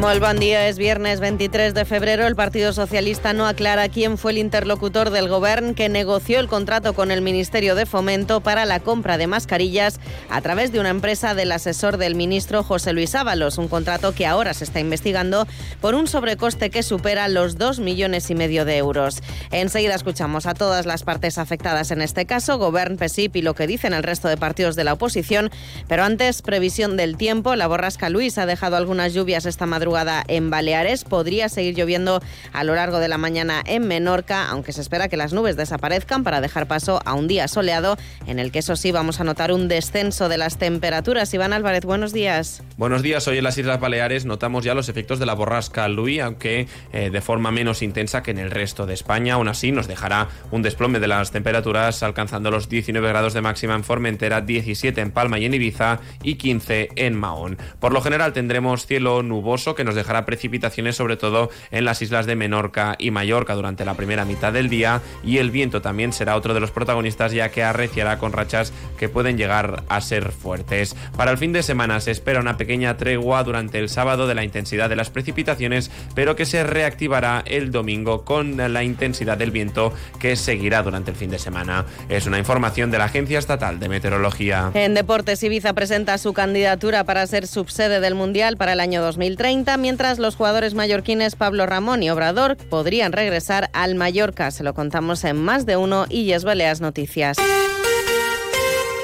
Muy buen día, es viernes 23 de febrero. El Partido Socialista no aclara quién fue el interlocutor del Gobierno que negoció el contrato con el Ministerio de Fomento para la compra de mascarillas a través de una empresa del asesor del ministro José Luis Ábalos, un contrato que ahora se está investigando por un sobrecoste que supera los 2 millones y medio de euros. Enseguida escuchamos a todas las partes afectadas en este caso, Gobern, PESIP y lo que dicen el resto de partidos de la oposición, pero antes, previsión del tiempo. La borrasca Luis ha dejado algunas lluvias esta madrugada en Baleares. Podría seguir lloviendo a lo largo de la mañana en Menorca, aunque se espera que las nubes desaparezcan para dejar paso a un día soleado, en el que eso sí vamos a notar un descenso de las temperaturas. Iván Álvarez, buenos días. Buenos días. Hoy en las Islas Baleares notamos ya los efectos de la borrasca Louis, aunque eh, de forma menos intensa que en el resto de España. Aún así, nos dejará un desplome de las temperaturas, alcanzando los 19 grados de máxima en Formentera, 17 en Palma y en Ibiza y 15 en Mahón. Por lo general tendremos cielo nuboso que nos dejará precipitaciones sobre todo en las islas de Menorca y Mallorca durante la primera mitad del día y el viento también será otro de los protagonistas ya que arreciará con rachas que pueden llegar a ser fuertes. Para el fin de semana se espera una pequeña tregua durante el sábado de la intensidad de las precipitaciones, pero que se reactivará el domingo con la intensidad del viento que seguirá durante el fin de semana. Es una información de la Agencia Estatal de Meteorología. En Deportes, Ibiza presenta su candidatura para ser subsede del Mundial para el año 2030 mientras los jugadores mallorquines Pablo Ramón y Obrador podrían regresar al Mallorca. Se lo contamos en más de uno y Yes Baleas Noticias.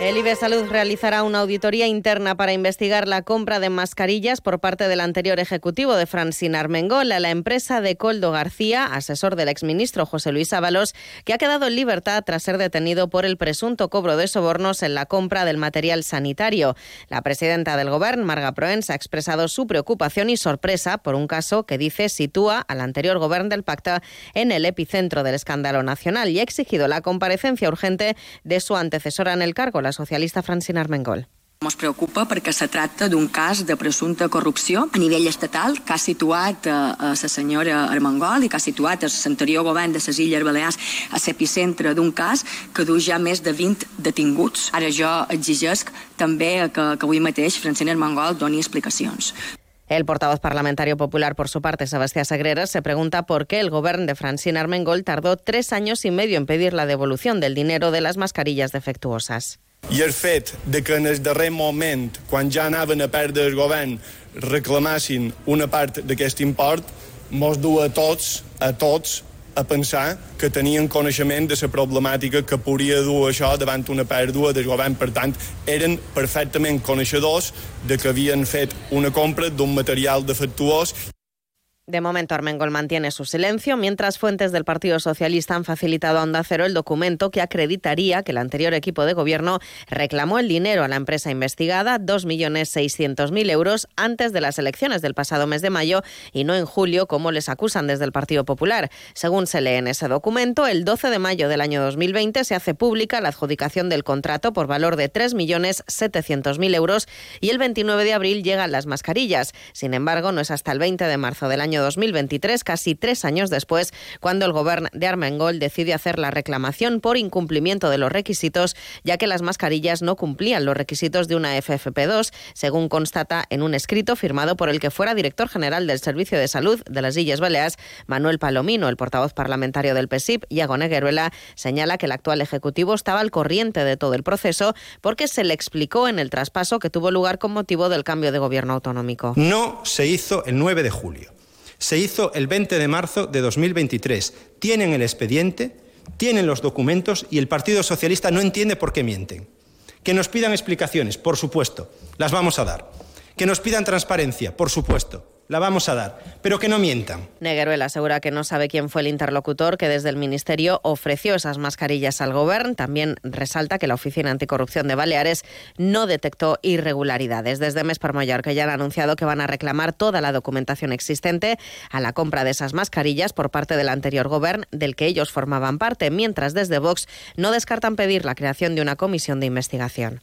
El IBE Salud realizará una auditoría interna para investigar la compra de mascarillas por parte del anterior ejecutivo de Francine Armengol a la empresa de Coldo García, asesor del exministro José Luis Ábalos, que ha quedado en libertad tras ser detenido por el presunto cobro de sobornos en la compra del material sanitario. La presidenta del Gobierno, Marga Proens, ha expresado su preocupación y sorpresa por un caso que dice sitúa al anterior Gobierno del Pacta en el epicentro del escándalo nacional y ha exigido la comparecencia urgente de su antecesora en el cargo, la socialista Francina Armengol. Ens preocupa perquè se tracta d'un cas de presumpta corrupció a nivell estatal que ha situat a, a la senyora Armengol i que ha situat l'anterior govern de les Illes Balears a l'epicentre d'un cas que du ja més de 20 detinguts. Ara jo exigesc també que, que avui mateix Francina Armengol doni explicacions. El portavoz parlamentario popular, por su parte, Sebastián Sagreras, se pregunta por qué el gobierno de Francina Armengol tardó tres años y medio en pedir la devolución del dinero de las mascarillas defectuosas. I el fet de que en el darrer moment, quan ja anaven a perdre el govern, reclamassin una part d'aquest import, mos du a tots, a tots, a pensar que tenien coneixement de la problemàtica que podria dur això davant una pèrdua del govern. Per tant, eren perfectament coneixedors de que havien fet una compra d'un material defectuós De momento, Armengol mantiene su silencio, mientras fuentes del Partido Socialista han facilitado a Onda Cero el documento que acreditaría que el anterior equipo de gobierno reclamó el dinero a la empresa investigada, 2.600.000 euros, antes de las elecciones del pasado mes de mayo y no en julio, como les acusan desde el Partido Popular. Según se lee en ese documento, el 12 de mayo del año 2020 se hace pública la adjudicación del contrato por valor de 3.700.000 euros y el 29 de abril llegan las mascarillas. Sin embargo, no es hasta el 20 de marzo del año 2023, casi tres años después, cuando el gobierno de Armengol decide hacer la reclamación por incumplimiento de los requisitos, ya que las mascarillas no cumplían los requisitos de una FFP2, según constata en un escrito firmado por el que fuera director general del Servicio de Salud de las Illes Baleares, Manuel Palomino, el portavoz parlamentario del PSIP, Iago Negueruela, señala que el actual Ejecutivo estaba al corriente de todo el proceso porque se le explicó en el traspaso que tuvo lugar con motivo del cambio de gobierno autonómico. No se hizo el 9 de julio se hizo el 20 de marzo de 2023. Tienen el expediente, tienen los documentos y el Partido Socialista no entiende por qué mienten. Que nos pidan explicaciones, por supuesto, las vamos a dar. Que nos pidan transparencia, por supuesto, la vamos a dar, pero que no mientan. Negueruela asegura que no sabe quién fue el interlocutor que desde el Ministerio ofreció esas mascarillas al Gobierno. También resalta que la Oficina Anticorrupción de Baleares no detectó irregularidades. Desde Mes per que ya han anunciado que van a reclamar toda la documentación existente a la compra de esas mascarillas por parte del anterior Gobierno del que ellos formaban parte, mientras desde Vox no descartan pedir la creación de una comisión de investigación.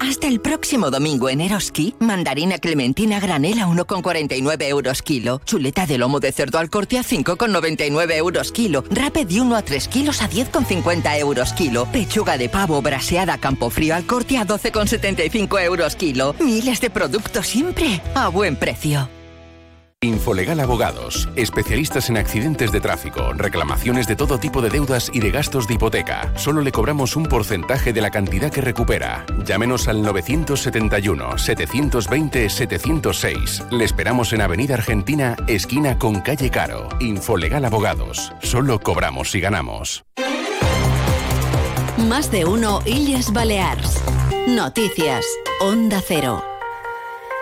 Hasta el próximo domingo en Eroski, mandarina clementina granela 1,49 euros kilo, chuleta de lomo de cerdo al corte a 5,99 euros kilo, rape de 1 a 3 kilos a 10,50 euros kilo, pechuga de pavo braseada campo frío al corte a 12,75 euros kilo. Miles de productos siempre a buen precio. Infolegal Abogados, especialistas en accidentes de tráfico, reclamaciones de todo tipo de deudas y de gastos de hipoteca. Solo le cobramos un porcentaje de la cantidad que recupera. Llámenos al 971-720-706. Le esperamos en Avenida Argentina, esquina con calle Caro. Infolegal Abogados. Solo cobramos si ganamos. Más de uno Illes Balears. Noticias. Onda Cero.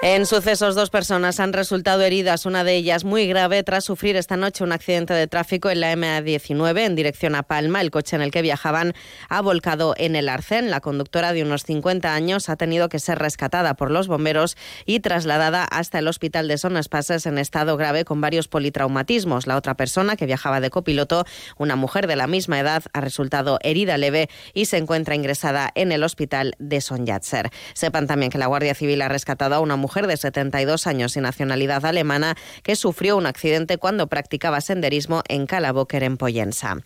En sucesos, dos personas han resultado heridas, una de ellas muy grave, tras sufrir esta noche un accidente de tráfico en la MA19 en dirección a Palma. El coche en el que viajaban ha volcado en el arcén. La conductora de unos 50 años ha tenido que ser rescatada por los bomberos y trasladada hasta el hospital de Son Espases en estado grave con varios politraumatismos. La otra persona que viajaba de copiloto, una mujer de la misma edad, ha resultado herida leve y se encuentra ingresada en el hospital de Son Yatser. Sepan también que la Guardia Civil ha rescatado a una mujer mujer de 72 años y nacionalidad alemana que sufrió un accidente cuando practicaba senderismo en Calaboquer, en Poyensa.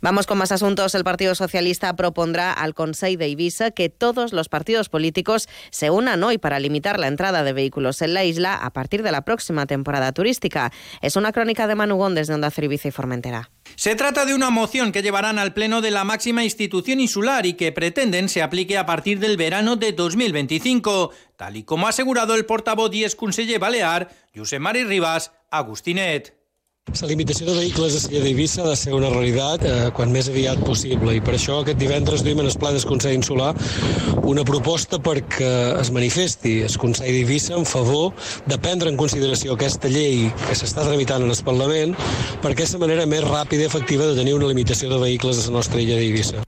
Vamos con más asuntos. El Partido Socialista propondrá al Consejo de Ibiza que todos los partidos políticos se unan hoy para limitar la entrada de vehículos en la isla a partir de la próxima temporada turística. Es una crónica de Manugón desde Onda Ibiza y Formentera. Se trata de una moción que llevarán al Pleno de la máxima institución insular y que pretenden se aplique a partir del verano de 2025, tal y como ha asegurado el portavoz 10 conseller balear, Josep Mari Ribas, Agustinet. La limitació de vehicles a Silla d'Eivissa ha de ser una realitat eh, quan més aviat possible i per això aquest divendres duim en el Pla del Consell Insular una proposta perquè es manifesti el Consell d'Eivissa en favor de prendre en consideració aquesta llei que s'està tramitant en el Parlament perquè la manera més ràpida i efectiva de tenir una limitació de vehicles a la nostra illa d'Eivissa.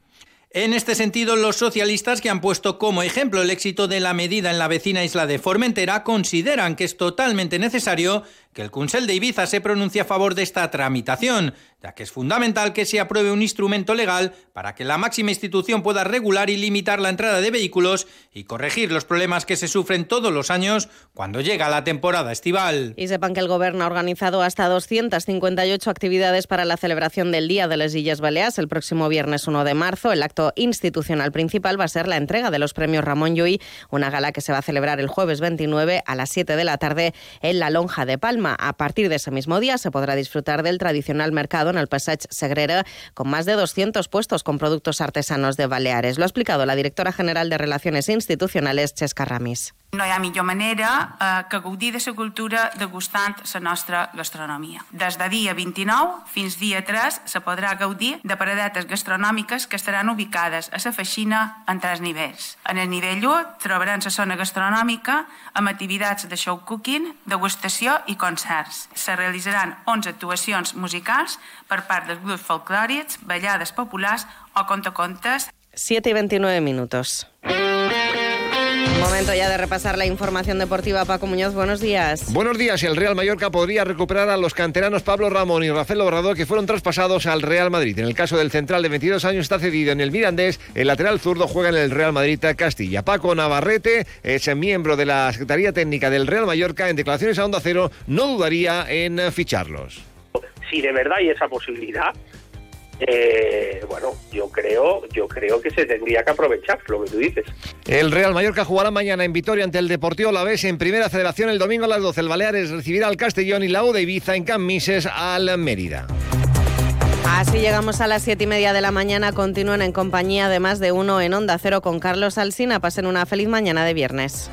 En este sentido, los socialistas que han puesto como ejemplo el éxito de la medida en la vecina isla de Formentera consideran que es totalmente necesario que el Consell de Ibiza se pronuncie a favor de esta tramitación, ya que es fundamental que se apruebe un instrumento legal para que la máxima institución pueda regular y limitar la entrada de vehículos y corregir los problemas que se sufren todos los años cuando llega la temporada estival. Y sepan que el Gobierno ha organizado hasta 258 actividades para la celebración del Día de las Illes Baleares el próximo viernes 1 de marzo. El acto institucional principal va a ser la entrega de los premios Ramón Llull, una gala que se va a celebrar el jueves 29 a las 7 de la tarde en la Lonja de Palma. A partir de ese mismo día se podrá disfrutar del tradicional mercado en el Passage Segrera con más de 200 puestos con productos artesanos de Baleares. Lo ha explicado la directora general de Relaciones Institucionales, Chesca Ramis. No hi ha millor manera eh, que gaudir de la cultura degustant la nostra gastronomia. Des de dia 29 fins dia 3 se podrà gaudir de paradetes gastronòmiques que estaran ubicades a la feixina en tres nivells. En el nivell 1 trobaran la zona gastronòmica amb activitats de show cooking, degustació i concerts. Se realitzaran 11 actuacions musicals per part dels grups folclòrics, ballades populars o contacontes. 7 y 29 minutos. Momento ya de repasar la información deportiva. Paco Muñoz, buenos días. Buenos días. El Real Mallorca podría recuperar a los canteranos Pablo Ramón y Rafael Obrador que fueron traspasados al Real Madrid. En el caso del central de 22 años está cedido en el Mirandés. El lateral zurdo juega en el Real Madrid Castilla. Paco Navarrete es miembro de la Secretaría Técnica del Real Mallorca. En declaraciones a Onda Cero no dudaría en ficharlos. Si de verdad hay esa posibilidad, eh, bueno, yo creo, yo creo que se tendría que aprovechar lo que tú dices. El Real Mallorca jugará mañana en Vitoria ante el Deportivo Alavés en Primera Federación el domingo a las 12. El Baleares recibirá al Castellón y la U de Ibiza en Camises al Mérida. Así llegamos a las siete y media de la mañana. Continúen en compañía de más de uno en Onda Cero con Carlos Alsina. Pasen una feliz mañana de viernes.